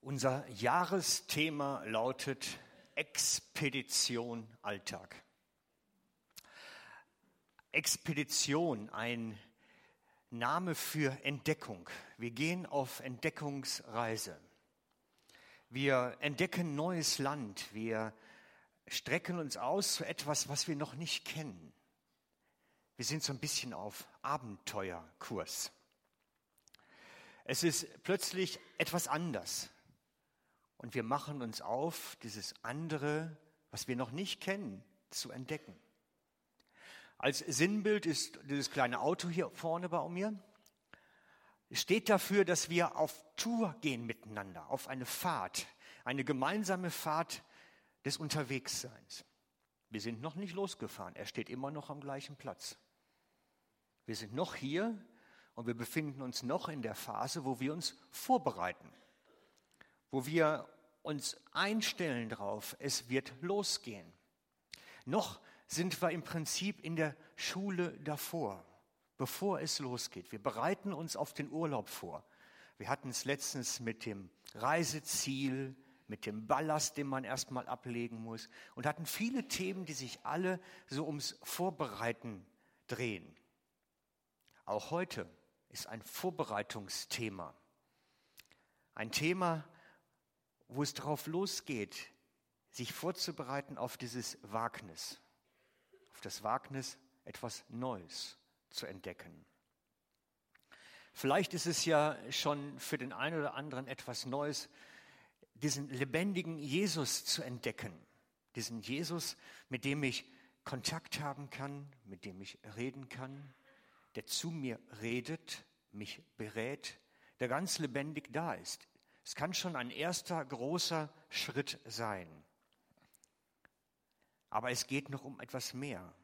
Unser Jahresthema lautet Expedition Alltag. Expedition, ein Name für Entdeckung. Wir gehen auf Entdeckungsreise. Wir entdecken neues Land. Wir strecken uns aus zu etwas, was wir noch nicht kennen. Wir sind so ein bisschen auf Abenteuerkurs. Es ist plötzlich etwas anders. Und wir machen uns auf, dieses andere, was wir noch nicht kennen, zu entdecken. Als Sinnbild ist dieses kleine Auto hier vorne bei mir. Es steht dafür, dass wir auf Tour gehen miteinander, auf eine Fahrt, eine gemeinsame Fahrt des Unterwegsseins. Wir sind noch nicht losgefahren. Er steht immer noch am gleichen Platz. Wir sind noch hier und wir befinden uns noch in der Phase, wo wir uns vorbereiten, wo wir uns einstellen darauf, es wird losgehen. Noch sind wir im Prinzip in der Schule davor, bevor es losgeht. Wir bereiten uns auf den Urlaub vor. Wir hatten es letztens mit dem Reiseziel, mit dem Ballast, den man erstmal ablegen muss und hatten viele Themen, die sich alle so ums Vorbereiten drehen. Auch heute ist ein Vorbereitungsthema. Ein Thema, wo es darauf losgeht, sich vorzubereiten auf dieses Wagnis auf das Wagnis, etwas Neues zu entdecken. Vielleicht ist es ja schon für den einen oder anderen etwas Neues, diesen lebendigen Jesus zu entdecken. Diesen Jesus, mit dem ich Kontakt haben kann, mit dem ich reden kann, der zu mir redet, mich berät, der ganz lebendig da ist. Es kann schon ein erster großer Schritt sein. Aber es geht noch um etwas mehr.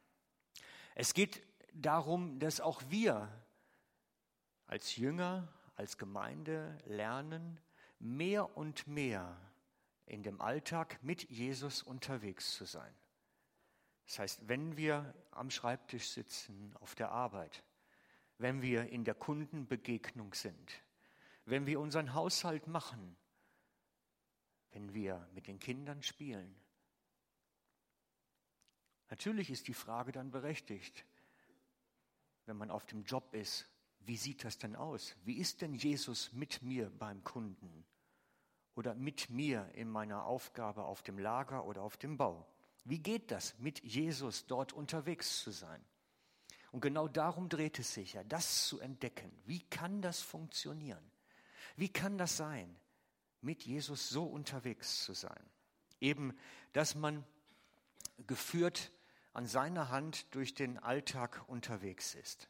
Es geht darum, dass auch wir als Jünger, als Gemeinde lernen, mehr und mehr in dem Alltag mit Jesus unterwegs zu sein. Das heißt, wenn wir am Schreibtisch sitzen, auf der Arbeit, wenn wir in der Kundenbegegnung sind, wenn wir unseren Haushalt machen, wenn wir mit den Kindern spielen, Natürlich ist die Frage dann berechtigt, wenn man auf dem Job ist, wie sieht das denn aus? Wie ist denn Jesus mit mir beim Kunden oder mit mir in meiner Aufgabe auf dem Lager oder auf dem Bau? Wie geht das, mit Jesus dort unterwegs zu sein? Und genau darum dreht es sich ja, das zu entdecken. Wie kann das funktionieren? Wie kann das sein, mit Jesus so unterwegs zu sein? Eben, dass man geführt an seiner Hand durch den Alltag unterwegs ist.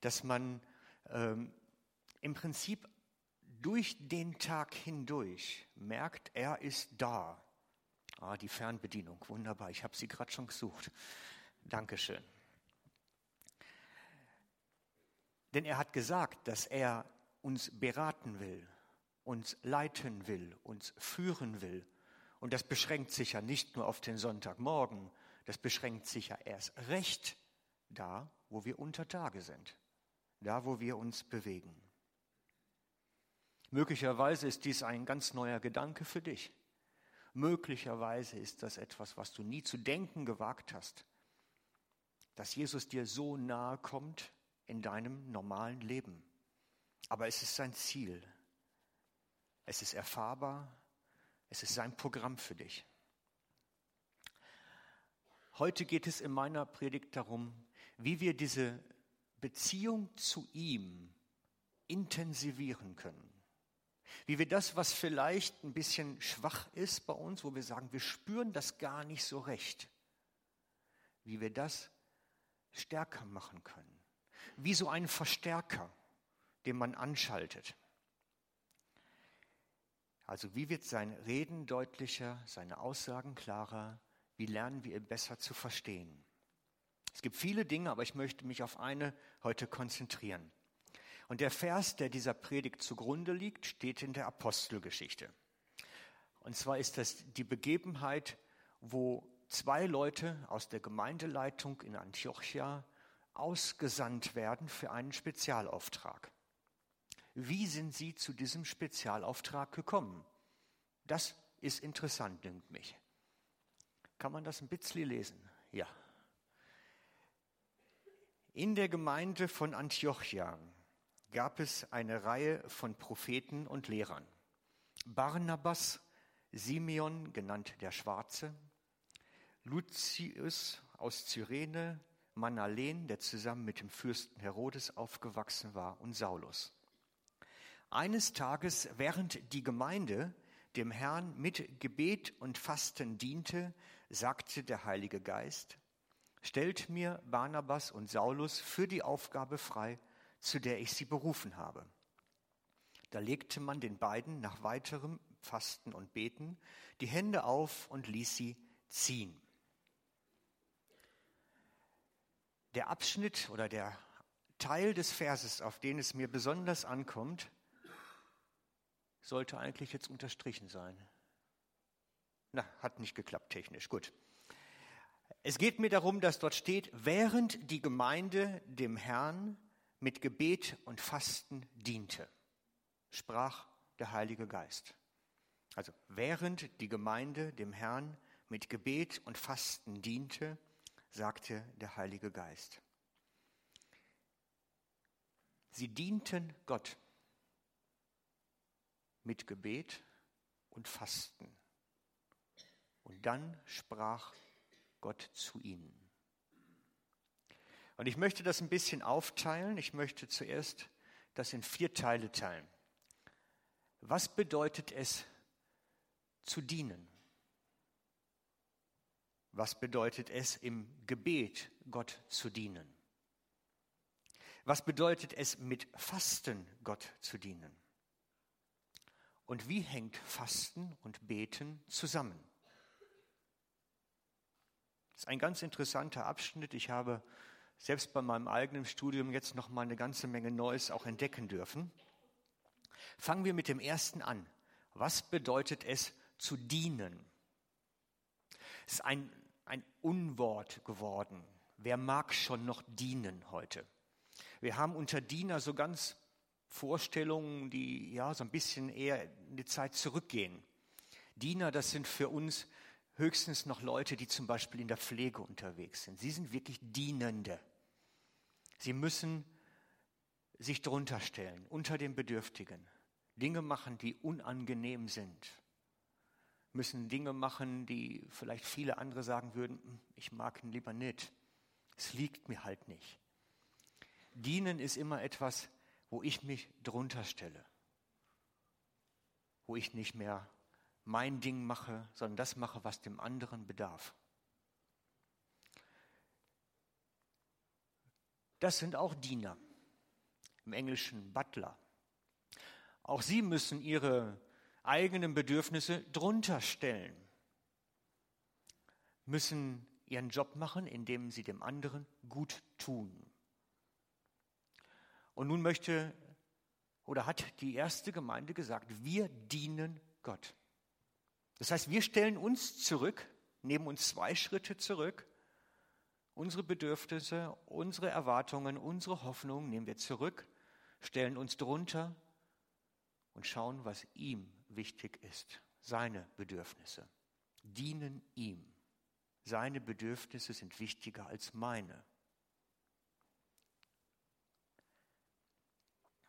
Dass man ähm, im Prinzip durch den Tag hindurch merkt, er ist da. Ah, die Fernbedienung, wunderbar, ich habe sie gerade schon gesucht. Dankeschön. Denn er hat gesagt, dass er uns beraten will, uns leiten will, uns führen will. Und das beschränkt sich ja nicht nur auf den Sonntagmorgen, das beschränkt sich ja erst recht da, wo wir unter Tage sind, da, wo wir uns bewegen. Möglicherweise ist dies ein ganz neuer Gedanke für dich. Möglicherweise ist das etwas, was du nie zu denken gewagt hast, dass Jesus dir so nahe kommt in deinem normalen Leben. Aber es ist sein Ziel. Es ist erfahrbar. Es ist sein Programm für dich. Heute geht es in meiner Predigt darum, wie wir diese Beziehung zu ihm intensivieren können. Wie wir das, was vielleicht ein bisschen schwach ist bei uns, wo wir sagen, wir spüren das gar nicht so recht, wie wir das stärker machen können. Wie so ein Verstärker, den man anschaltet. Also wie wird sein Reden deutlicher, seine Aussagen klarer, wie lernen wir ihn besser zu verstehen? Es gibt viele Dinge, aber ich möchte mich auf eine heute konzentrieren. Und der Vers, der dieser Predigt zugrunde liegt, steht in der Apostelgeschichte. Und zwar ist das die Begebenheit, wo zwei Leute aus der Gemeindeleitung in Antiochia ausgesandt werden für einen Spezialauftrag. Wie sind sie zu diesem Spezialauftrag gekommen? Das ist interessant, dünkt mich. Kann man das ein bisschen lesen? Ja. In der Gemeinde von Antiochia gab es eine Reihe von Propheten und Lehrern. Barnabas, Simeon, genannt der Schwarze, Lucius aus Cyrene, Manalen, der zusammen mit dem Fürsten Herodes aufgewachsen war, und Saulus. Eines Tages, während die Gemeinde dem Herrn mit Gebet und Fasten diente, sagte der Heilige Geist, stellt mir Barnabas und Saulus für die Aufgabe frei, zu der ich sie berufen habe. Da legte man den beiden nach weiterem Fasten und Beten die Hände auf und ließ sie ziehen. Der Abschnitt oder der Teil des Verses, auf den es mir besonders ankommt, sollte eigentlich jetzt unterstrichen sein. Na, hat nicht geklappt technisch. Gut. Es geht mir darum, dass dort steht, während die Gemeinde dem Herrn mit Gebet und Fasten diente, sprach der Heilige Geist. Also während die Gemeinde dem Herrn mit Gebet und Fasten diente, sagte der Heilige Geist. Sie dienten Gott mit Gebet und Fasten. Und dann sprach Gott zu ihnen. Und ich möchte das ein bisschen aufteilen. Ich möchte zuerst das in vier Teile teilen. Was bedeutet es zu dienen? Was bedeutet es im Gebet Gott zu dienen? Was bedeutet es mit Fasten Gott zu dienen? Und wie hängt Fasten und Beten zusammen? Das ist ein ganz interessanter Abschnitt. Ich habe selbst bei meinem eigenen Studium jetzt noch mal eine ganze Menge Neues auch entdecken dürfen. Fangen wir mit dem ersten an. Was bedeutet es zu dienen? Es ist ein, ein Unwort geworden. Wer mag schon noch dienen heute? Wir haben unter Diener so ganz Vorstellungen, die ja so ein bisschen eher in die Zeit zurückgehen. Diener, das sind für uns höchstens noch Leute, die zum Beispiel in der Pflege unterwegs sind. Sie sind wirklich Dienende. Sie müssen sich drunter stellen, unter den Bedürftigen. Dinge machen, die unangenehm sind. Müssen Dinge machen, die vielleicht viele andere sagen würden, hm, ich mag ihn lieber nicht. Es liegt mir halt nicht. Dienen ist immer etwas, wo ich mich drunter stelle. Wo ich nicht mehr mein Ding mache, sondern das mache, was dem anderen bedarf. Das sind auch Diener, im Englischen Butler. Auch sie müssen ihre eigenen Bedürfnisse drunter stellen, müssen ihren Job machen, indem sie dem anderen gut tun. Und nun möchte oder hat die erste Gemeinde gesagt, wir dienen Gott. Das heißt, wir stellen uns zurück, nehmen uns zwei Schritte zurück. Unsere Bedürfnisse, unsere Erwartungen, unsere Hoffnungen nehmen wir zurück, stellen uns drunter und schauen, was ihm wichtig ist. Seine Bedürfnisse dienen ihm. Seine Bedürfnisse sind wichtiger als meine.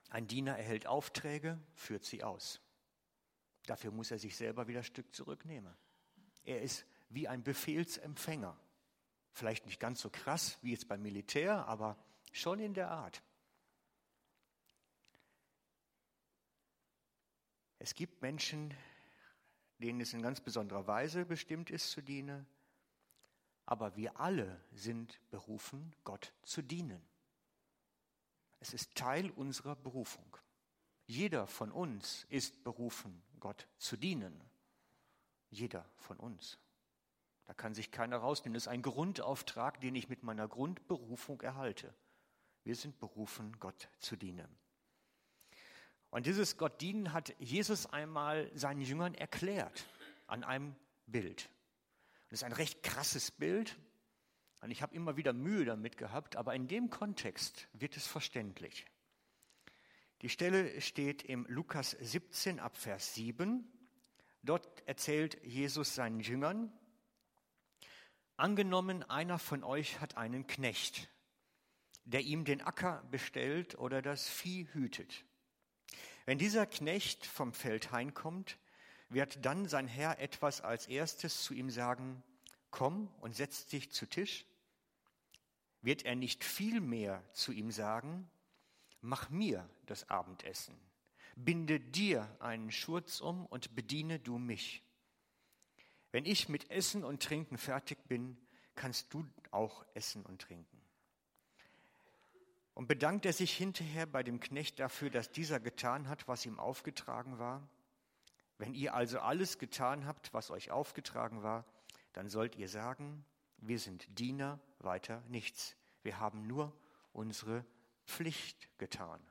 Ein Diener erhält Aufträge, führt sie aus. Dafür muss er sich selber wieder ein Stück zurücknehmen. Er ist wie ein Befehlsempfänger. Vielleicht nicht ganz so krass wie jetzt beim Militär, aber schon in der Art. Es gibt Menschen, denen es in ganz besonderer Weise bestimmt ist zu dienen, aber wir alle sind berufen, Gott zu dienen. Es ist Teil unserer Berufung. Jeder von uns ist berufen, Gott zu dienen. Jeder von uns. Da kann sich keiner rausnehmen. Das ist ein Grundauftrag, den ich mit meiner Grundberufung erhalte. Wir sind berufen, Gott zu dienen. Und dieses Gott dienen hat Jesus einmal seinen Jüngern erklärt an einem Bild. Das ist ein recht krasses Bild. Und ich habe immer wieder Mühe damit gehabt, aber in dem Kontext wird es verständlich. Die Stelle steht im Lukas 17 ab Vers 7. Dort erzählt Jesus seinen Jüngern, angenommen, einer von euch hat einen Knecht, der ihm den Acker bestellt oder das Vieh hütet. Wenn dieser Knecht vom Feld heimkommt, wird dann sein Herr etwas als erstes zu ihm sagen, komm und setz dich zu Tisch? Wird er nicht viel mehr zu ihm sagen, mach mir das Abendessen, binde dir einen Schurz um und bediene du mich. Wenn ich mit Essen und Trinken fertig bin, kannst du auch essen und trinken. Und bedankt er sich hinterher bei dem Knecht dafür, dass dieser getan hat, was ihm aufgetragen war? Wenn ihr also alles getan habt, was euch aufgetragen war, dann sollt ihr sagen, wir sind Diener, weiter nichts. Wir haben nur unsere Pflicht getan.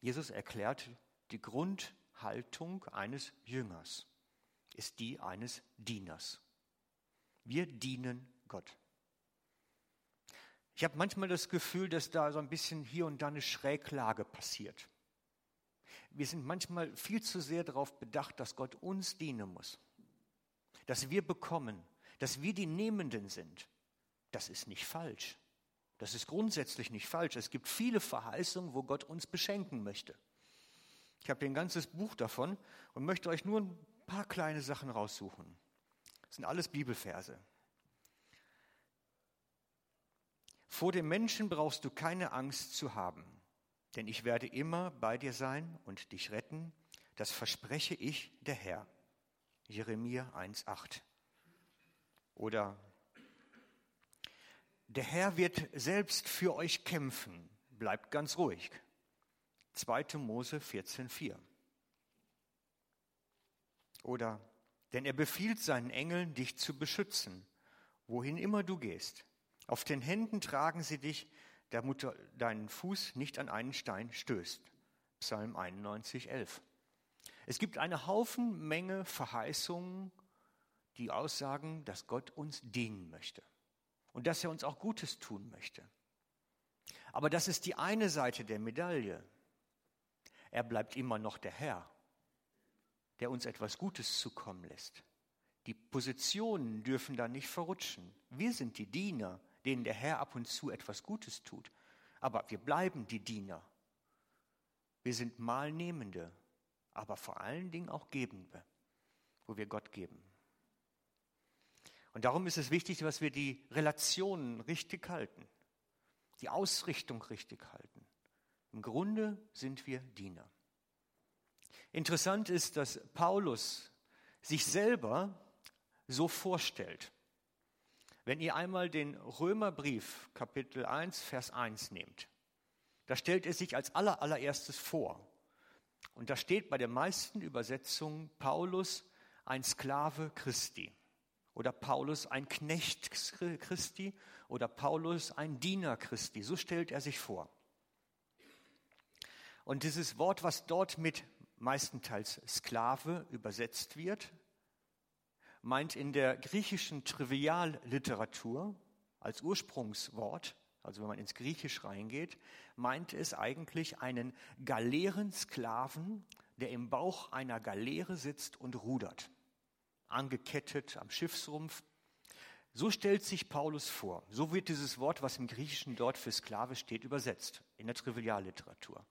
Jesus erklärt, die Grundhaltung eines Jüngers ist die eines Dieners. Wir dienen Gott. Ich habe manchmal das Gefühl, dass da so ein bisschen hier und da eine Schräglage passiert. Wir sind manchmal viel zu sehr darauf bedacht, dass Gott uns dienen muss. Dass wir bekommen, dass wir die Nehmenden sind. Das ist nicht falsch. Das ist grundsätzlich nicht falsch. Es gibt viele Verheißungen, wo Gott uns beschenken möchte. Ich habe ein ganzes Buch davon und möchte euch nur ein paar kleine Sachen raussuchen. Das sind alles Bibelverse. Vor dem Menschen brauchst du keine Angst zu haben denn ich werde immer bei dir sein und dich retten. Das verspreche ich, der Herr. Jeremia 1,8. Oder der Herr wird selbst für euch kämpfen. Bleibt ganz ruhig. 2. Mose 14,4. Oder denn er befiehlt seinen Engeln, dich zu beschützen, wohin immer du gehst. Auf den Händen tragen sie dich, damit deinen Fuß nicht an einen Stein stößt. Psalm 91, 11. Es gibt eine Haufen Menge Verheißungen, die aussagen, dass Gott uns dienen möchte und dass er uns auch Gutes tun möchte. Aber das ist die eine Seite der Medaille. Er bleibt immer noch der Herr, der uns etwas Gutes zukommen lässt. Die Positionen dürfen da nicht verrutschen. Wir sind die Diener, denen der Herr ab und zu etwas Gutes tut. Aber wir bleiben die Diener. Wir sind Malnehmende, aber vor allen Dingen auch Gebende, wo wir Gott geben. Und darum ist es wichtig, dass wir die Relationen richtig halten, die Ausrichtung richtig halten. Im Grunde sind wir Diener. Interessant ist, dass Paulus sich selber so vorstellt. Wenn ihr einmal den Römerbrief Kapitel 1, Vers 1 nehmt, da stellt er sich als aller, allererstes vor. Und da steht bei den meisten Übersetzungen Paulus ein Sklave Christi oder Paulus ein Knecht Christi oder Paulus ein Diener Christi. So stellt er sich vor. Und dieses Wort, was dort mit meistenteils Sklave übersetzt wird, meint in der griechischen Trivialliteratur als Ursprungswort, also wenn man ins Griechisch reingeht, meint es eigentlich einen Galeerensklaven, der im Bauch einer Galeere sitzt und rudert, angekettet am Schiffsrumpf. So stellt sich Paulus vor. So wird dieses Wort, was im Griechischen dort für Sklave steht, übersetzt in der Trivialliteratur.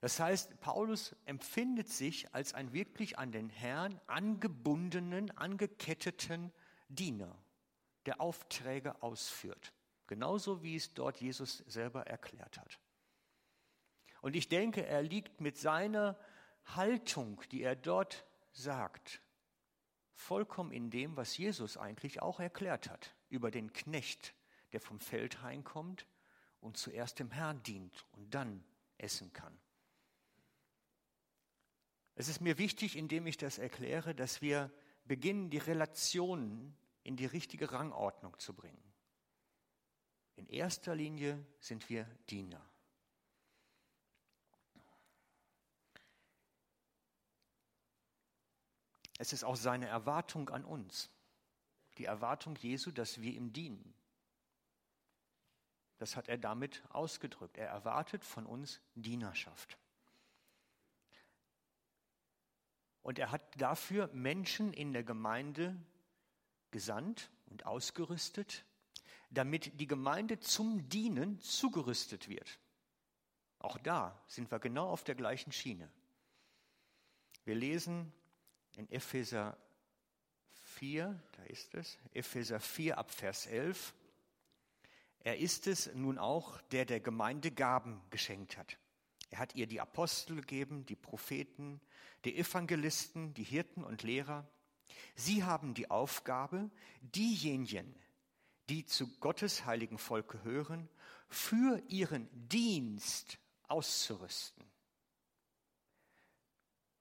Das heißt, Paulus empfindet sich als ein wirklich an den Herrn angebundenen, angeketteten Diener, der Aufträge ausführt. Genauso wie es dort Jesus selber erklärt hat. Und ich denke, er liegt mit seiner Haltung, die er dort sagt, vollkommen in dem, was Jesus eigentlich auch erklärt hat über den Knecht, der vom Feld heimkommt und zuerst dem Herrn dient und dann essen kann. Es ist mir wichtig, indem ich das erkläre, dass wir beginnen, die Relationen in die richtige Rangordnung zu bringen. In erster Linie sind wir Diener. Es ist auch seine Erwartung an uns, die Erwartung Jesu, dass wir ihm dienen. Das hat er damit ausgedrückt. Er erwartet von uns Dienerschaft. Und er hat dafür Menschen in der Gemeinde gesandt und ausgerüstet, damit die Gemeinde zum Dienen zugerüstet wird. Auch da sind wir genau auf der gleichen Schiene. Wir lesen in Epheser 4, da ist es, Epheser 4 ab Vers 11. Er ist es nun auch, der der Gemeinde Gaben geschenkt hat. Er hat ihr die Apostel gegeben, die Propheten, die Evangelisten, die Hirten und Lehrer. Sie haben die Aufgabe, diejenigen, die zu Gottes heiligen Volk gehören, für ihren Dienst auszurüsten.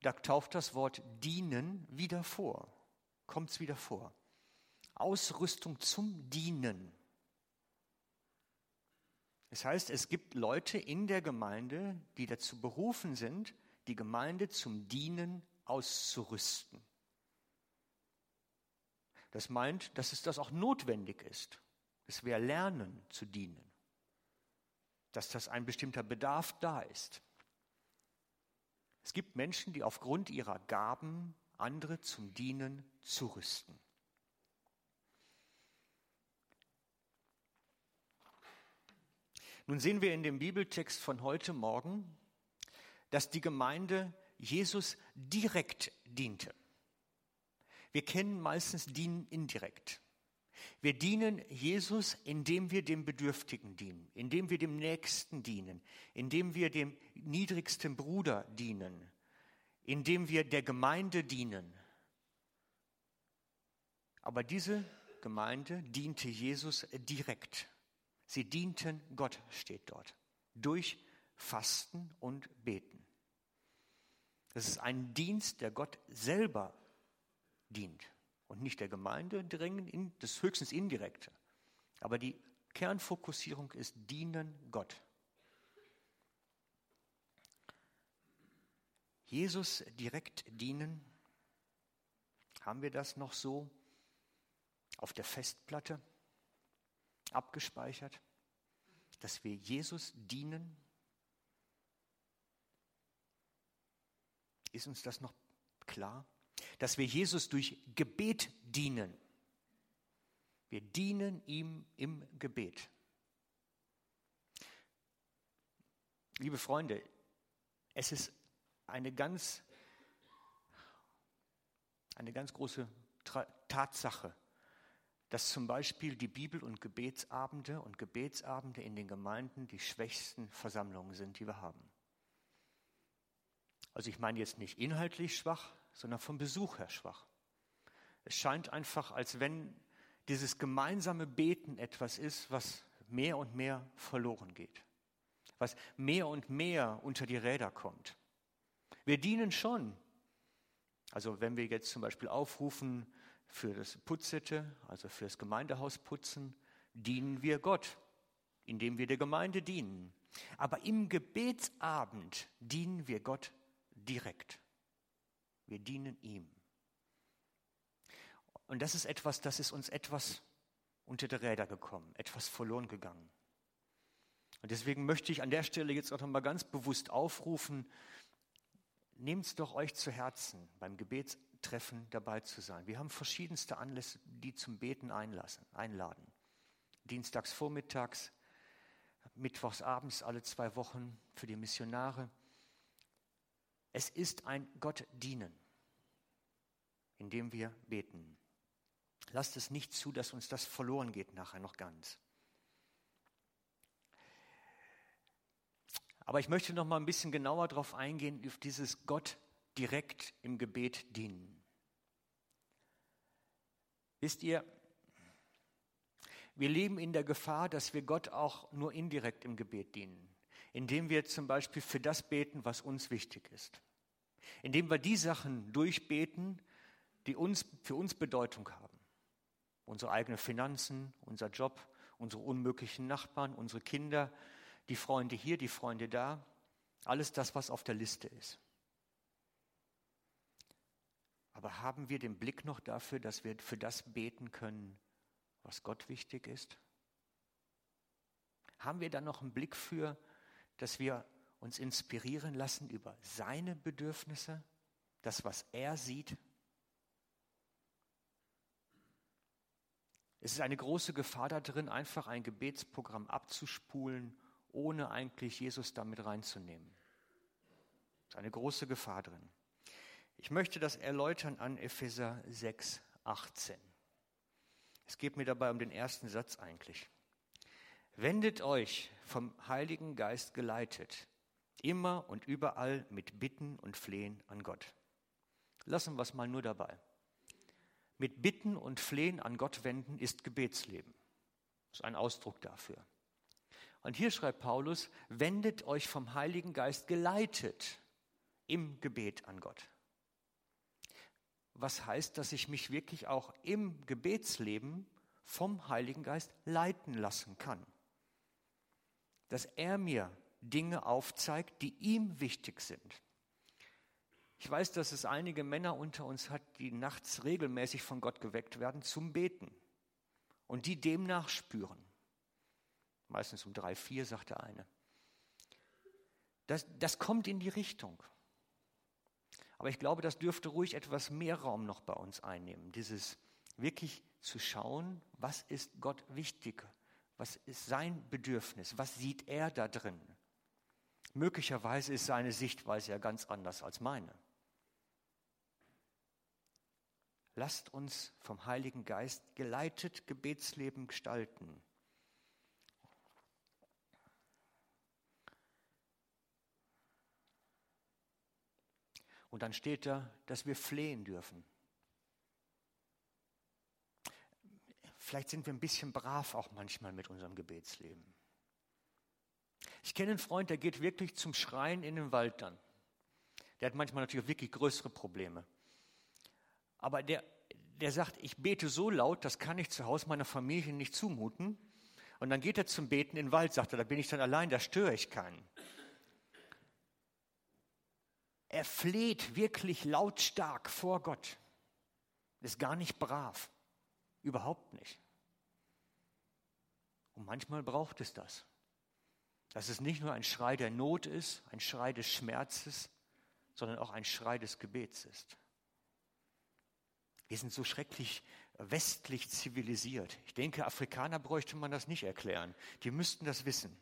Da taucht das Wort dienen wieder vor, kommt es wieder vor. Ausrüstung zum Dienen. Das heißt, es gibt Leute in der Gemeinde, die dazu berufen sind, die Gemeinde zum Dienen auszurüsten. Das meint, dass es das auch notwendig ist, dass wir lernen zu dienen, dass das ein bestimmter Bedarf da ist. Es gibt Menschen, die aufgrund ihrer Gaben andere zum Dienen zurüsten. Nun sehen wir in dem Bibeltext von heute Morgen, dass die Gemeinde Jesus direkt diente. Wir kennen meistens Dienen indirekt. Wir dienen Jesus, indem wir dem Bedürftigen dienen, indem wir dem Nächsten dienen, indem wir dem niedrigsten Bruder dienen, indem wir der Gemeinde dienen. Aber diese Gemeinde diente Jesus direkt. Sie dienten Gott, steht dort, durch Fasten und Beten. Das ist ein Dienst, der Gott selber dient und nicht der Gemeinde dringend, das höchstens indirekte. Aber die Kernfokussierung ist dienen Gott. Jesus direkt dienen, haben wir das noch so auf der Festplatte? abgespeichert, dass wir Jesus dienen? Ist uns das noch klar? Dass wir Jesus durch Gebet dienen. Wir dienen ihm im Gebet. Liebe Freunde, es ist eine ganz, eine ganz große Tatsache, dass zum Beispiel die Bibel- und Gebetsabende und Gebetsabende in den Gemeinden die schwächsten Versammlungen sind, die wir haben. Also ich meine jetzt nicht inhaltlich schwach, sondern vom Besuch her schwach. Es scheint einfach, als wenn dieses gemeinsame Beten etwas ist, was mehr und mehr verloren geht, was mehr und mehr unter die Räder kommt. Wir dienen schon. Also wenn wir jetzt zum Beispiel aufrufen, für das Putzette, also für das Gemeindehaus putzen, dienen wir Gott, indem wir der Gemeinde dienen. Aber im Gebetsabend dienen wir Gott direkt. Wir dienen ihm. Und das ist etwas, das ist uns etwas unter die Räder gekommen, etwas verloren gegangen. Und deswegen möchte ich an der Stelle jetzt auch nochmal ganz bewusst aufrufen, nehmt es doch euch zu Herzen beim Gebets Treffen dabei zu sein. Wir haben verschiedenste Anlässe, die zum Beten einlassen, einladen. Dienstags vormittags, mittwochs abends alle zwei Wochen für die Missionare. Es ist ein Gott dienen, indem wir beten. Lasst es nicht zu, dass uns das verloren geht nachher noch ganz. Aber ich möchte noch mal ein bisschen genauer darauf eingehen, auf dieses Gott direkt im Gebet dienen. Wisst ihr, wir leben in der Gefahr, dass wir Gott auch nur indirekt im Gebet dienen, indem wir zum Beispiel für das beten, was uns wichtig ist, indem wir die Sachen durchbeten, die uns, für uns Bedeutung haben. Unsere eigenen Finanzen, unser Job, unsere unmöglichen Nachbarn, unsere Kinder, die Freunde hier, die Freunde da, alles das, was auf der Liste ist. Aber haben wir den Blick noch dafür, dass wir für das beten können, was Gott wichtig ist? Haben wir da noch einen Blick für, dass wir uns inspirieren lassen über seine Bedürfnisse, das, was er sieht? Es ist eine große Gefahr da drin, einfach ein Gebetsprogramm abzuspulen, ohne eigentlich Jesus damit reinzunehmen. Es ist eine große Gefahr drin. Ich möchte das erläutern an Epheser 6, 18. Es geht mir dabei um den ersten Satz eigentlich. Wendet euch vom Heiligen Geist geleitet, immer und überall mit Bitten und Flehen an Gott. Lassen wir es mal nur dabei. Mit Bitten und Flehen an Gott wenden ist Gebetsleben. Das ist ein Ausdruck dafür. Und hier schreibt Paulus, wendet euch vom Heiligen Geist geleitet im Gebet an Gott. Was heißt, dass ich mich wirklich auch im Gebetsleben vom Heiligen Geist leiten lassen kann. Dass er mir Dinge aufzeigt, die ihm wichtig sind. Ich weiß, dass es einige Männer unter uns hat, die nachts regelmäßig von Gott geweckt werden zum Beten und die demnach spüren. Meistens um drei, vier, sagt der eine. Das, das kommt in die Richtung. Aber ich glaube, das dürfte ruhig etwas mehr Raum noch bei uns einnehmen. Dieses wirklich zu schauen, was ist Gott wichtig? Was ist sein Bedürfnis? Was sieht er da drin? Möglicherweise ist seine Sichtweise ja ganz anders als meine. Lasst uns vom Heiligen Geist geleitet Gebetsleben gestalten. Und dann steht da, dass wir flehen dürfen. Vielleicht sind wir ein bisschen brav auch manchmal mit unserem Gebetsleben. Ich kenne einen Freund, der geht wirklich zum Schreien in den Wald dann. Der hat manchmal natürlich wirklich größere Probleme. Aber der, der sagt, ich bete so laut, das kann ich zu Hause meiner Familie nicht zumuten. Und dann geht er zum Beten in den Wald, sagt er, da bin ich dann allein, da störe ich keinen. Er fleht wirklich lautstark vor Gott. Ist gar nicht brav. Überhaupt nicht. Und manchmal braucht es das. Dass es nicht nur ein Schrei der Not ist, ein Schrei des Schmerzes, sondern auch ein Schrei des Gebets ist. Wir sind so schrecklich westlich zivilisiert. Ich denke, Afrikaner bräuchte man das nicht erklären. Die müssten das wissen.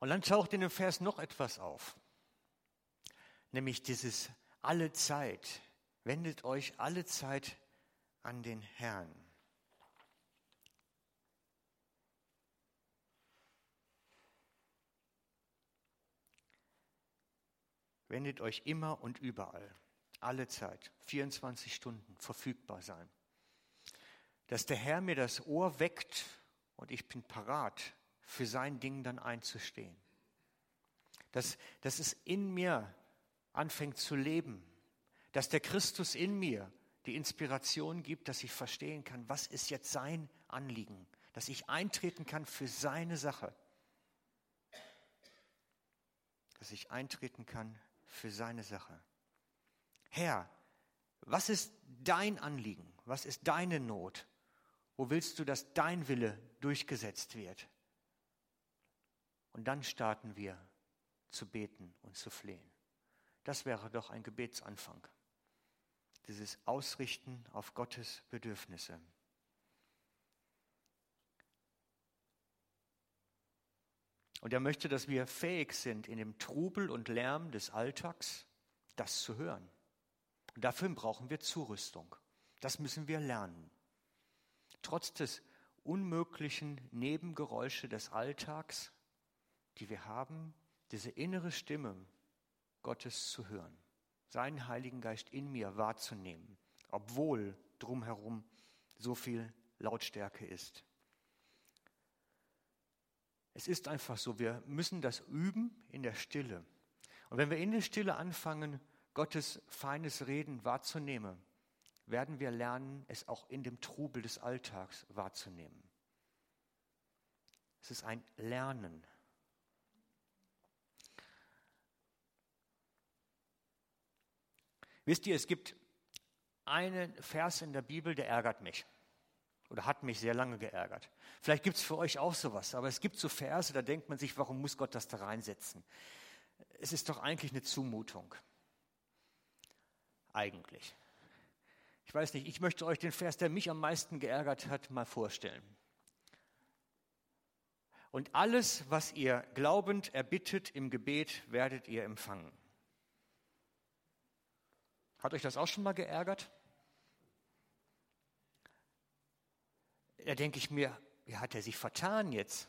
Und dann taucht in dem Vers noch etwas auf, nämlich dieses alle Zeit. Wendet euch alle Zeit an den Herrn. Wendet euch immer und überall, alle Zeit, 24 Stunden verfügbar sein. Dass der Herr mir das Ohr weckt und ich bin parat, für sein Ding dann einzustehen. Dass, dass es in mir anfängt zu leben. Dass der Christus in mir die Inspiration gibt, dass ich verstehen kann, was ist jetzt sein Anliegen. Dass ich eintreten kann für seine Sache. Dass ich eintreten kann für seine Sache. Herr, was ist dein Anliegen? Was ist deine Not? Wo willst du, dass dein Wille durchgesetzt wird? Und dann starten wir zu beten und zu flehen. Das wäre doch ein Gebetsanfang. Dieses Ausrichten auf Gottes Bedürfnisse. Und er möchte, dass wir fähig sind, in dem Trubel und Lärm des Alltags das zu hören. Und dafür brauchen wir Zurüstung. Das müssen wir lernen. Trotz des unmöglichen Nebengeräusche des Alltags die wir haben, diese innere Stimme Gottes zu hören, seinen Heiligen Geist in mir wahrzunehmen, obwohl drumherum so viel Lautstärke ist. Es ist einfach so, wir müssen das üben in der Stille. Und wenn wir in der Stille anfangen, Gottes feines Reden wahrzunehmen, werden wir lernen, es auch in dem Trubel des Alltags wahrzunehmen. Es ist ein Lernen. Wisst ihr, es gibt einen Vers in der Bibel, der ärgert mich oder hat mich sehr lange geärgert. Vielleicht gibt es für euch auch sowas, aber es gibt so Verse, da denkt man sich, warum muss Gott das da reinsetzen? es ist doch eigentlich eine Zumutung. Eigentlich. Ich weiß nicht, ich möchte euch den Vers, der mich am meisten geärgert hat, mal vorstellen. Und alles, was ihr glaubend erbittet im Gebet, werdet ihr empfangen. Hat euch das auch schon mal geärgert? Da denke ich mir, wie hat er sich vertan jetzt?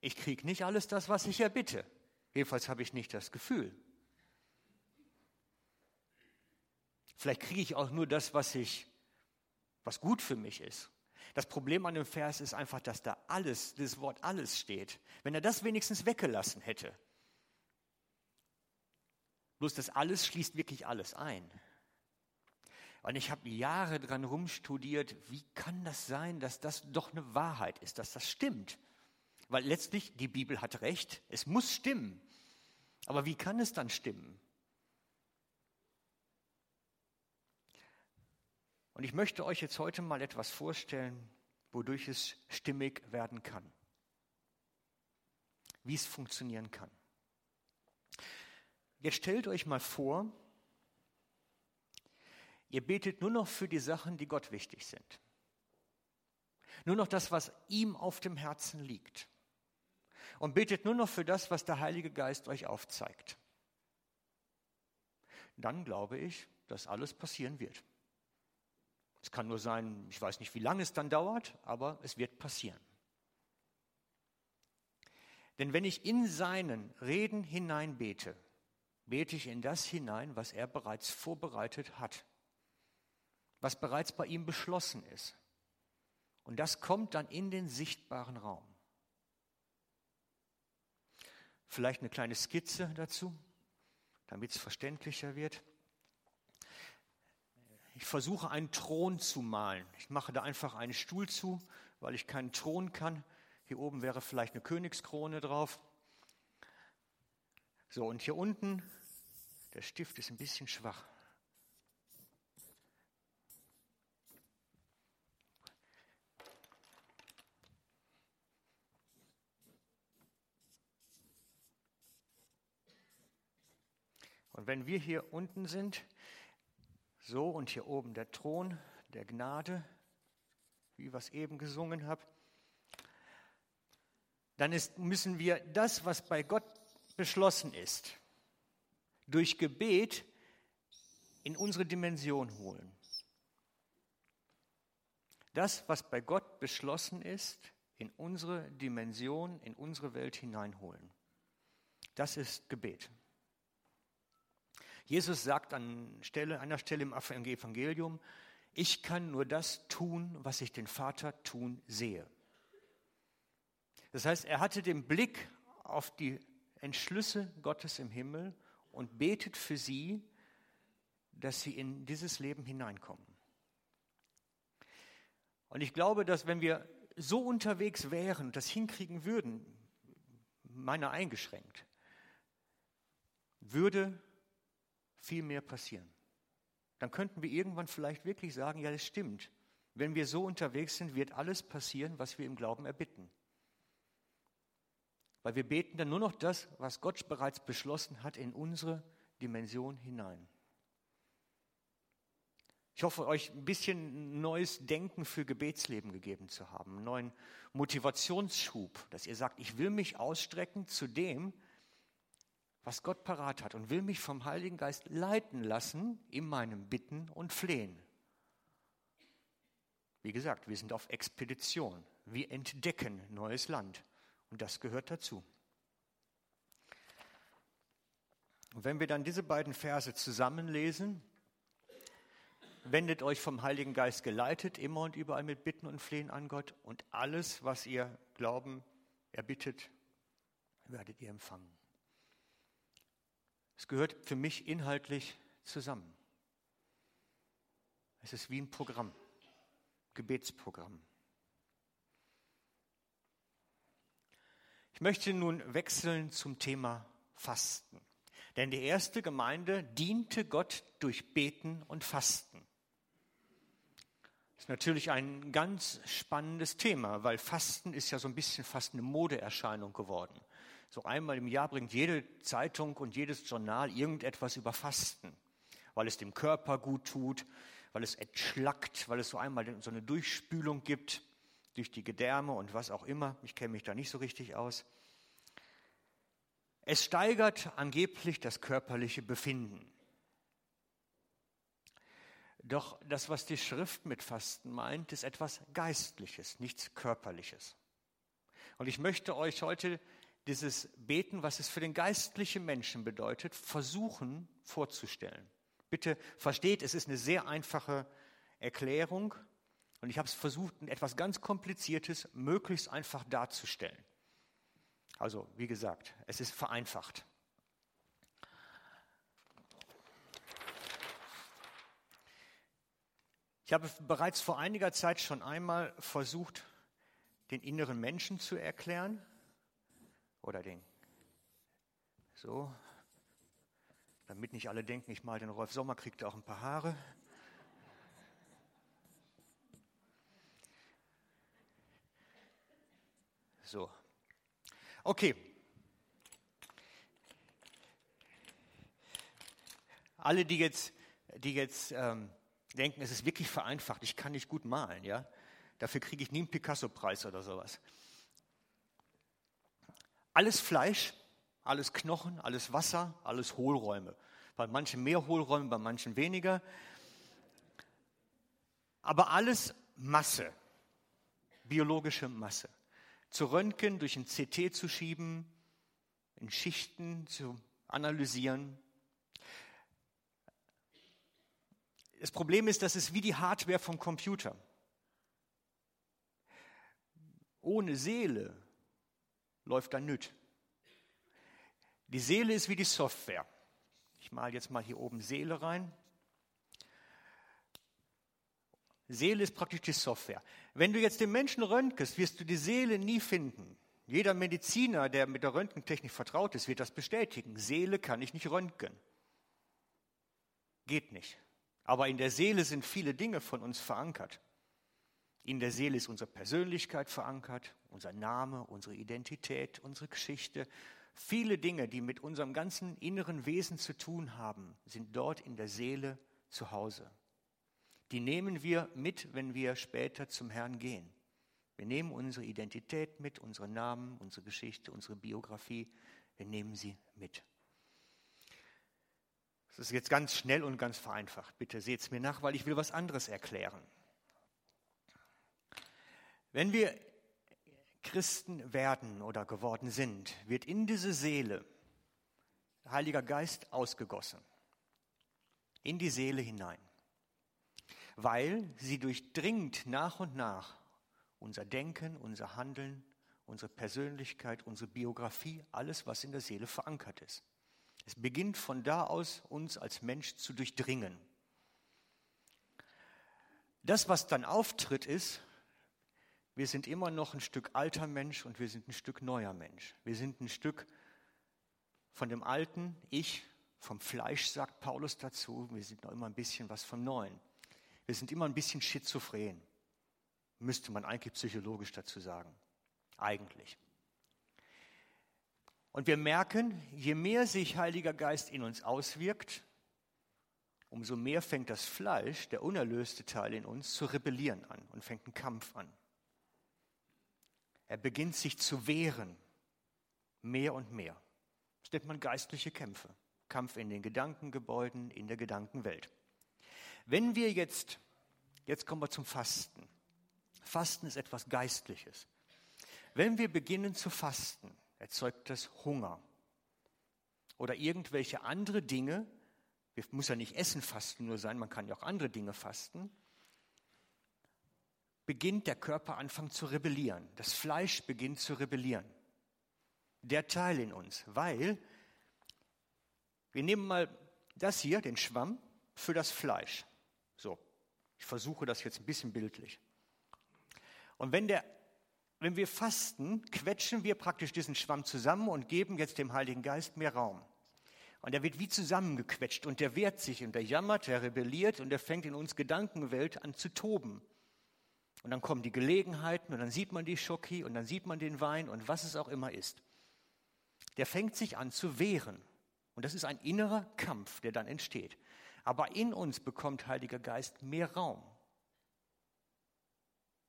Ich kriege nicht alles das, was ich erbitte. Jedenfalls habe ich nicht das Gefühl. Vielleicht kriege ich auch nur das, was ich, was gut für mich ist. Das Problem an dem Vers ist einfach, dass da alles, das Wort alles steht. Wenn er das wenigstens weggelassen hätte. Bloß das alles schließt wirklich alles ein. Und ich habe Jahre dran rumstudiert, wie kann das sein, dass das doch eine Wahrheit ist, dass das stimmt. Weil letztlich, die Bibel hat recht, es muss stimmen. Aber wie kann es dann stimmen? Und ich möchte euch jetzt heute mal etwas vorstellen, wodurch es stimmig werden kann. Wie es funktionieren kann. Jetzt stellt euch mal vor, ihr betet nur noch für die Sachen, die Gott wichtig sind. Nur noch das, was ihm auf dem Herzen liegt. Und betet nur noch für das, was der Heilige Geist euch aufzeigt. Dann glaube ich, dass alles passieren wird. Es kann nur sein, ich weiß nicht, wie lange es dann dauert, aber es wird passieren. Denn wenn ich in seinen Reden hinein bete, bete ich in das hinein, was er bereits vorbereitet hat, was bereits bei ihm beschlossen ist. Und das kommt dann in den sichtbaren Raum. Vielleicht eine kleine Skizze dazu, damit es verständlicher wird. Ich versuche einen Thron zu malen. Ich mache da einfach einen Stuhl zu, weil ich keinen Thron kann. Hier oben wäre vielleicht eine Königskrone drauf. So, und hier unten, der Stift ist ein bisschen schwach. Und wenn wir hier unten sind, so, und hier oben der Thron der Gnade, wie es eben gesungen haben. Dann ist, müssen wir das, was bei Gott beschlossen ist, durch Gebet in unsere Dimension holen. Das, was bei Gott beschlossen ist, in unsere Dimension, in unsere Welt hineinholen. Das ist Gebet. Jesus sagt an Stelle, einer Stelle im Evangelium, ich kann nur das tun, was ich den Vater tun sehe. Das heißt, er hatte den Blick auf die Entschlüsse Gottes im Himmel und betet für sie, dass sie in dieses Leben hineinkommen. Und ich glaube, dass wenn wir so unterwegs wären und das hinkriegen würden, meiner eingeschränkt, würde viel mehr passieren. Dann könnten wir irgendwann vielleicht wirklich sagen, ja, das stimmt. Wenn wir so unterwegs sind, wird alles passieren, was wir im Glauben erbitten. Weil wir beten dann nur noch das, was Gott bereits beschlossen hat, in unsere Dimension hinein. Ich hoffe, euch ein bisschen neues Denken für Gebetsleben gegeben zu haben, einen neuen Motivationsschub, dass ihr sagt, ich will mich ausstrecken zu dem, was Gott parat hat und will mich vom Heiligen Geist leiten lassen in meinem Bitten und Flehen. Wie gesagt, wir sind auf Expedition. Wir entdecken neues Land und das gehört dazu. Und wenn wir dann diese beiden Verse zusammenlesen, wendet euch vom Heiligen Geist geleitet immer und überall mit Bitten und Flehen an Gott und alles, was ihr Glauben erbittet, werdet ihr empfangen. Es gehört für mich inhaltlich zusammen. Es ist wie ein Programm, Gebetsprogramm. Ich möchte nun wechseln zum Thema Fasten. Denn die erste Gemeinde diente Gott durch Beten und Fasten. Das ist natürlich ein ganz spannendes Thema, weil Fasten ist ja so ein bisschen fast eine Modeerscheinung geworden. So einmal im Jahr bringt jede Zeitung und jedes Journal irgendetwas über Fasten, weil es dem Körper gut tut, weil es entschlackt, weil es so einmal so eine Durchspülung gibt durch die Gedärme und was auch immer. Ich kenne mich da nicht so richtig aus. Es steigert angeblich das körperliche Befinden. Doch das, was die Schrift mit Fasten meint, ist etwas Geistliches, nichts Körperliches. Und ich möchte euch heute dieses Beten, was es für den geistlichen Menschen bedeutet, versuchen vorzustellen. Bitte versteht, es ist eine sehr einfache Erklärung und ich habe es versucht, etwas ganz Kompliziertes möglichst einfach darzustellen. Also, wie gesagt, es ist vereinfacht. Ich habe bereits vor einiger Zeit schon einmal versucht, den inneren Menschen zu erklären oder den so, damit nicht alle denken, ich mal den Rolf Sommer kriegt auch ein paar Haare. So, Okay. Alle, die jetzt, die jetzt ähm, denken, es ist wirklich vereinfacht, ich kann nicht gut malen, ja, dafür kriege ich nie einen Picasso-Preis oder sowas. Alles Fleisch, alles Knochen, alles Wasser, alles Hohlräume. Bei manchen mehr Hohlräume, bei manchen weniger. Aber alles Masse, biologische Masse zu röntgen, durch ein CT zu schieben, in Schichten zu analysieren. Das Problem ist, dass es wie die Hardware vom Computer. Ohne Seele läuft da nüt. Die Seele ist wie die Software. Ich male jetzt mal hier oben Seele rein. Seele ist praktisch die Software. Wenn du jetzt den Menschen röntgest, wirst du die Seele nie finden. Jeder Mediziner, der mit der Röntgentechnik vertraut ist, wird das bestätigen. Seele kann ich nicht röntgen. Geht nicht. Aber in der Seele sind viele Dinge von uns verankert. In der Seele ist unsere Persönlichkeit verankert, unser Name, unsere Identität, unsere Geschichte. Viele Dinge, die mit unserem ganzen inneren Wesen zu tun haben, sind dort in der Seele zu Hause die nehmen wir mit, wenn wir später zum Herrn gehen. Wir nehmen unsere Identität mit, unsere Namen, unsere Geschichte, unsere Biografie, wir nehmen sie mit. Das ist jetzt ganz schnell und ganz vereinfacht. Bitte seht es mir nach, weil ich will was anderes erklären. Wenn wir Christen werden oder geworden sind, wird in diese Seele Heiliger Geist ausgegossen. In die Seele hinein weil sie durchdringt nach und nach unser Denken, unser Handeln, unsere Persönlichkeit, unsere Biografie, alles, was in der Seele verankert ist. Es beginnt von da aus, uns als Mensch zu durchdringen. Das, was dann auftritt, ist, wir sind immer noch ein Stück alter Mensch und wir sind ein Stück neuer Mensch. Wir sind ein Stück von dem alten Ich, vom Fleisch, sagt Paulus dazu. Wir sind noch immer ein bisschen was vom Neuen. Wir sind immer ein bisschen schizophren, müsste man eigentlich psychologisch dazu sagen. Eigentlich. Und wir merken, je mehr sich Heiliger Geist in uns auswirkt, umso mehr fängt das Fleisch, der unerlöste Teil in uns, zu rebellieren an und fängt einen Kampf an. Er beginnt sich zu wehren, mehr und mehr. Das nennt man geistliche Kämpfe. Kampf in den Gedankengebäuden, in der Gedankenwelt. Wenn wir jetzt, jetzt kommen wir zum Fasten. Fasten ist etwas Geistliches. Wenn wir beginnen zu fasten, erzeugt das Hunger oder irgendwelche andere Dinge. Wir muss ja nicht Essen fasten nur sein, man kann ja auch andere Dinge fasten. Beginnt der Körper anfangen zu rebellieren. Das Fleisch beginnt zu rebellieren. Der Teil in uns, weil wir nehmen mal das hier, den Schwamm, für das Fleisch. So, ich versuche das jetzt ein bisschen bildlich. Und wenn, der, wenn wir fasten, quetschen wir praktisch diesen Schwamm zusammen und geben jetzt dem Heiligen Geist mehr Raum. Und er wird wie zusammengequetscht und der wehrt sich und der jammert, der rebelliert und er fängt in uns Gedankenwelt an zu toben. Und dann kommen die Gelegenheiten und dann sieht man die Schoki und dann sieht man den Wein und was es auch immer ist. der fängt sich an zu wehren. Und das ist ein innerer Kampf, der dann entsteht. Aber in uns bekommt Heiliger Geist mehr Raum.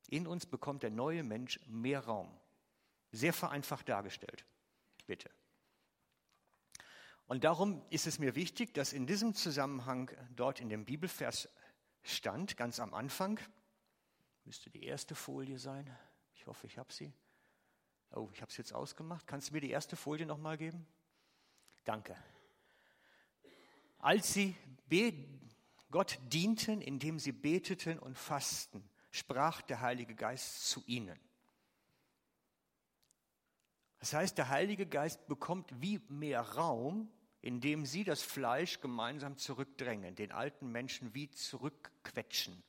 In uns bekommt der neue Mensch mehr Raum. Sehr vereinfacht dargestellt. Bitte. Und darum ist es mir wichtig, dass in diesem Zusammenhang dort in dem Bibelvers stand, ganz am Anfang, müsste die erste Folie sein. Ich hoffe, ich habe sie. Oh, ich habe es jetzt ausgemacht. Kannst du mir die erste Folie nochmal geben? Danke. Als sie Gott dienten, indem sie beteten und fasten, sprach der Heilige Geist zu ihnen. Das heißt, der Heilige Geist bekommt wie mehr Raum, indem sie das Fleisch gemeinsam zurückdrängen, den alten Menschen wie zurückquetschen,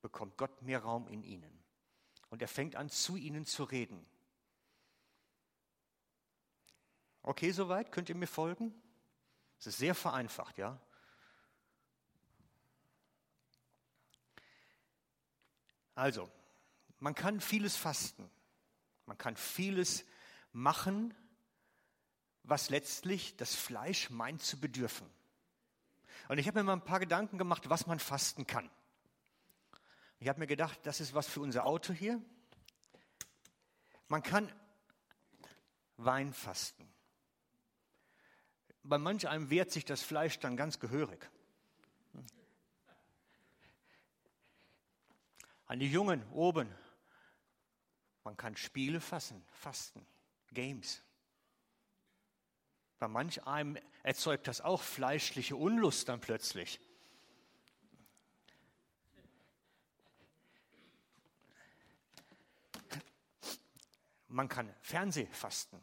bekommt Gott mehr Raum in ihnen. Und er fängt an, zu ihnen zu reden. Okay, soweit? Könnt ihr mir folgen? Es ist sehr vereinfacht, ja? Also, man kann vieles fasten. Man kann vieles machen, was letztlich das Fleisch meint zu bedürfen. Und ich habe mir mal ein paar Gedanken gemacht, was man fasten kann. Ich habe mir gedacht, das ist was für unser Auto hier. Man kann Wein fasten. Bei manch einem wehrt sich das Fleisch dann ganz gehörig. An die Jungen oben. Man kann Spiele fassen, fasten, Games. Bei manch einem erzeugt das auch fleischliche Unlust dann plötzlich. Man kann Fernsehfasten.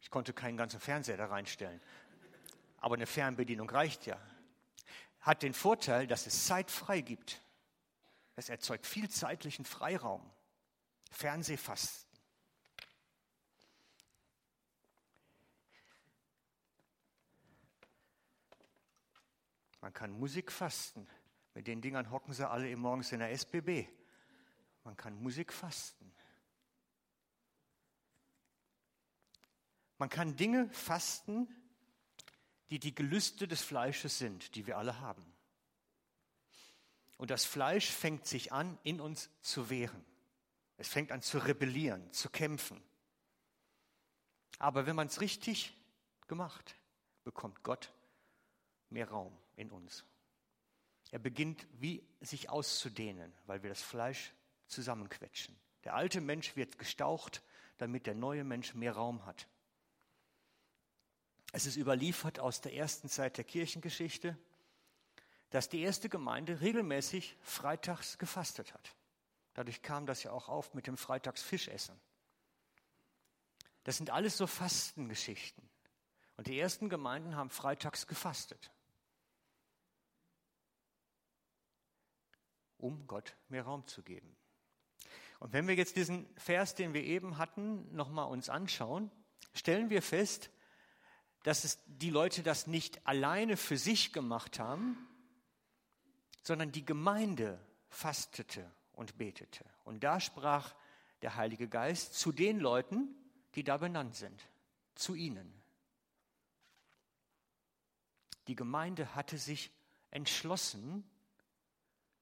Ich konnte keinen ganzen Fernseher da reinstellen. Aber eine Fernbedienung reicht ja. Hat den Vorteil, dass es Zeit frei gibt. Es erzeugt viel zeitlichen Freiraum. Fernsehfasten. Man kann Musik fasten. Mit den Dingern hocken sie alle morgens in der SBB. Man kann Musik fasten. Man kann Dinge fasten, die die Gelüste des Fleisches sind, die wir alle haben. Und das Fleisch fängt sich an, in uns zu wehren. Es fängt an zu rebellieren, zu kämpfen. Aber wenn man es richtig gemacht, bekommt Gott mehr Raum in uns. Er beginnt wie sich auszudehnen, weil wir das Fleisch zusammenquetschen. Der alte Mensch wird gestaucht, damit der neue Mensch mehr Raum hat. Es ist überliefert aus der ersten Zeit der Kirchengeschichte, dass die erste Gemeinde regelmäßig freitags gefastet hat. Dadurch kam das ja auch auf mit dem Freitagsfischessen. Das sind alles so Fastengeschichten. Und die ersten Gemeinden haben freitags gefastet, um Gott mehr Raum zu geben. Und wenn wir jetzt diesen Vers, den wir eben hatten, nochmal uns anschauen, stellen wir fest, dass es die Leute das nicht alleine für sich gemacht haben, sondern die Gemeinde fastete und betete. Und da sprach der Heilige Geist zu den Leuten, die da benannt sind, zu ihnen. Die Gemeinde hatte sich entschlossen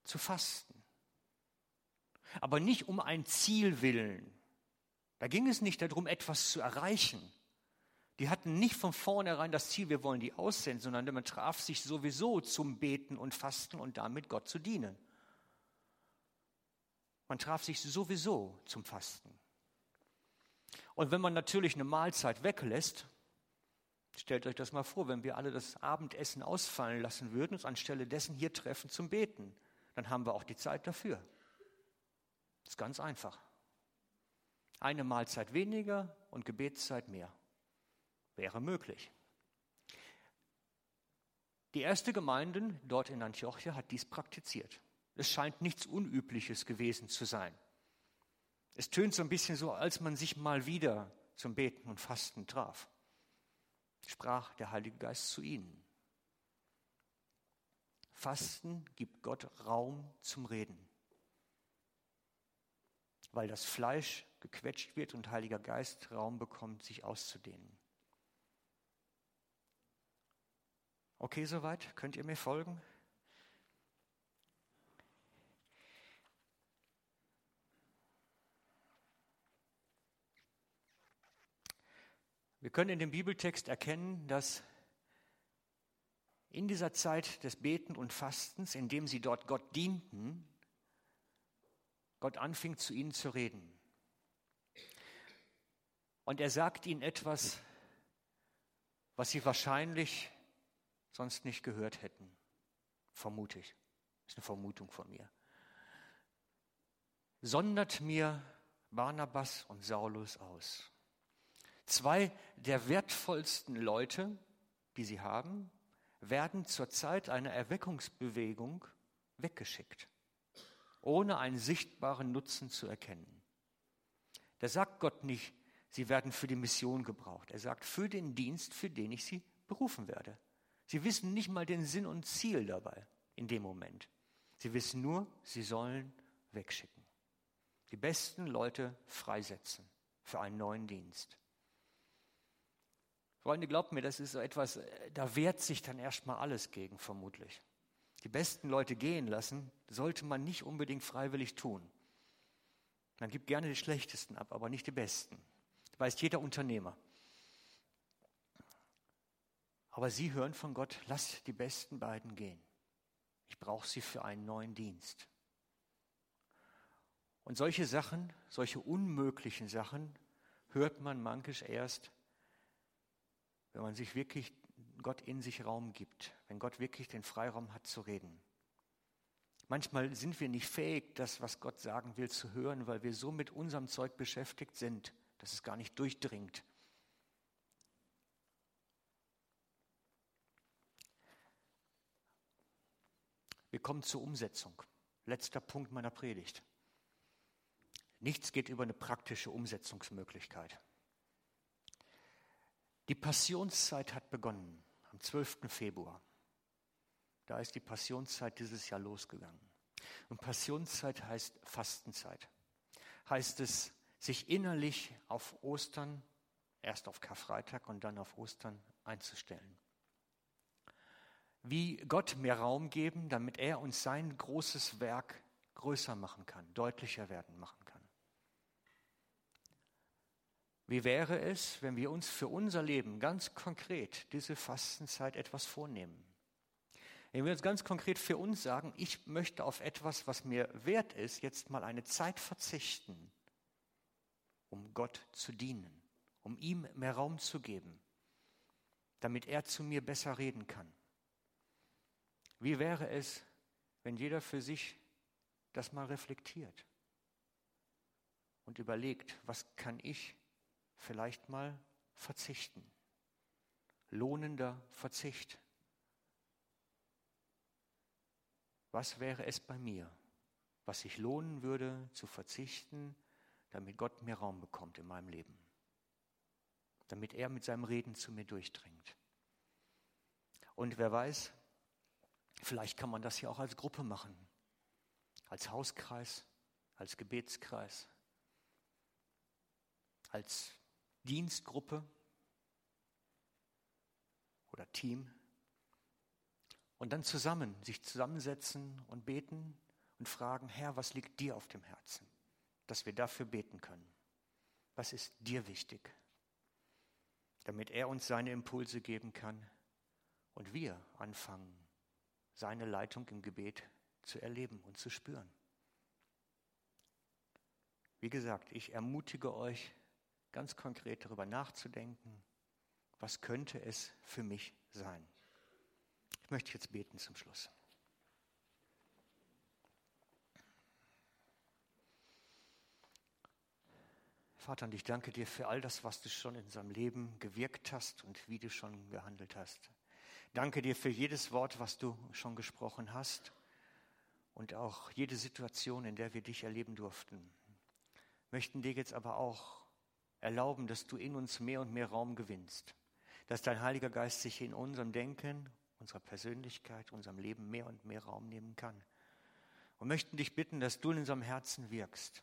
zu fasten. Aber nicht um ein Ziel willen. Da ging es nicht darum, etwas zu erreichen, die hatten nicht von vornherein das Ziel, wir wollen die aussenden, sondern man traf sich sowieso zum Beten und Fasten und damit Gott zu dienen. Man traf sich sowieso zum Fasten. Und wenn man natürlich eine Mahlzeit weglässt, stellt euch das mal vor, wenn wir alle das Abendessen ausfallen lassen würden und anstelle dessen hier treffen zum Beten, dann haben wir auch die Zeit dafür. Das ist ganz einfach. Eine Mahlzeit weniger und Gebetszeit mehr. Wäre möglich. Die erste Gemeinde dort in Antiochia hat dies praktiziert. Es scheint nichts Unübliches gewesen zu sein. Es tönt so ein bisschen so, als man sich mal wieder zum Beten und Fasten traf. Sprach der Heilige Geist zu ihnen. Fasten gibt Gott Raum zum Reden. Weil das Fleisch gequetscht wird und Heiliger Geist Raum bekommt, sich auszudehnen. Okay, soweit? Könnt ihr mir folgen? Wir können in dem Bibeltext erkennen, dass in dieser Zeit des Beten und Fastens, in dem sie dort Gott dienten, Gott anfing zu ihnen zu reden. Und er sagt ihnen etwas, was sie wahrscheinlich sonst nicht gehört hätten. Vermute ich. Ist eine Vermutung von mir. Sondert mir Barnabas und Saulus aus. Zwei der wertvollsten Leute, die sie haben, werden zur Zeit einer Erweckungsbewegung weggeschickt, ohne einen sichtbaren Nutzen zu erkennen. Da sagt Gott nicht, sie werden für die Mission gebraucht. Er sagt, für den Dienst, für den ich sie berufen werde. Sie wissen nicht mal den Sinn und Ziel dabei in dem Moment. Sie wissen nur, sie sollen wegschicken. Die besten Leute freisetzen für einen neuen Dienst. Freunde, glaubt mir, das ist so etwas, äh, da wehrt sich dann erstmal alles gegen, vermutlich. Die besten Leute gehen lassen, sollte man nicht unbedingt freiwillig tun. Man gibt gerne die schlechtesten ab, aber nicht die besten. Das weiß jeder Unternehmer. Aber sie hören von Gott, lass die besten beiden gehen. Ich brauche sie für einen neuen Dienst. Und solche Sachen, solche unmöglichen Sachen, hört man mankisch erst, wenn man sich wirklich Gott in sich Raum gibt, wenn Gott wirklich den Freiraum hat zu reden. Manchmal sind wir nicht fähig, das, was Gott sagen will, zu hören, weil wir so mit unserem Zeug beschäftigt sind, dass es gar nicht durchdringt. Wir kommen zur Umsetzung. Letzter Punkt meiner Predigt. Nichts geht über eine praktische Umsetzungsmöglichkeit. Die Passionszeit hat begonnen am 12. Februar. Da ist die Passionszeit dieses Jahr losgegangen. Und Passionszeit heißt Fastenzeit. Heißt es, sich innerlich auf Ostern, erst auf Karfreitag und dann auf Ostern einzustellen. Wie Gott mehr Raum geben, damit er uns sein großes Werk größer machen kann, deutlicher werden machen kann. Wie wäre es, wenn wir uns für unser Leben ganz konkret diese Fastenzeit etwas vornehmen? Wenn wir uns ganz konkret für uns sagen, ich möchte auf etwas, was mir wert ist, jetzt mal eine Zeit verzichten, um Gott zu dienen, um ihm mehr Raum zu geben, damit er zu mir besser reden kann. Wie wäre es, wenn jeder für sich das mal reflektiert und überlegt, was kann ich vielleicht mal verzichten. Lohnender Verzicht. Was wäre es bei mir, was sich lohnen würde zu verzichten, damit Gott mehr Raum bekommt in meinem Leben? Damit er mit seinem Reden zu mir durchdringt. Und wer weiß, vielleicht kann man das ja auch als Gruppe machen, als Hauskreis, als Gebetskreis, als Dienstgruppe oder Team und dann zusammen sich zusammensetzen und beten und fragen, Herr, was liegt dir auf dem Herzen, dass wir dafür beten können? Was ist dir wichtig? Damit er uns seine Impulse geben kann und wir anfangen, seine Leitung im Gebet zu erleben und zu spüren. Wie gesagt, ich ermutige euch, ganz konkret darüber nachzudenken, was könnte es für mich sein. Ich möchte jetzt beten zum Schluss. Vater, und ich danke dir für all das, was du schon in unserem Leben gewirkt hast und wie du schon gehandelt hast. Danke dir für jedes Wort, was du schon gesprochen hast und auch jede Situation, in der wir dich erleben durften. Möchten dir jetzt aber auch erlauben, dass du in uns mehr und mehr Raum gewinnst, dass dein Heiliger Geist sich in unserem Denken, unserer Persönlichkeit, unserem Leben mehr und mehr Raum nehmen kann. Und möchten dich bitten, dass du in unserem Herzen wirkst.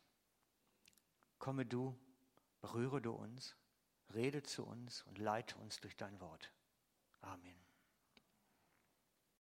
Komme du, berühre du uns, rede zu uns und leite uns durch dein Wort. Amen.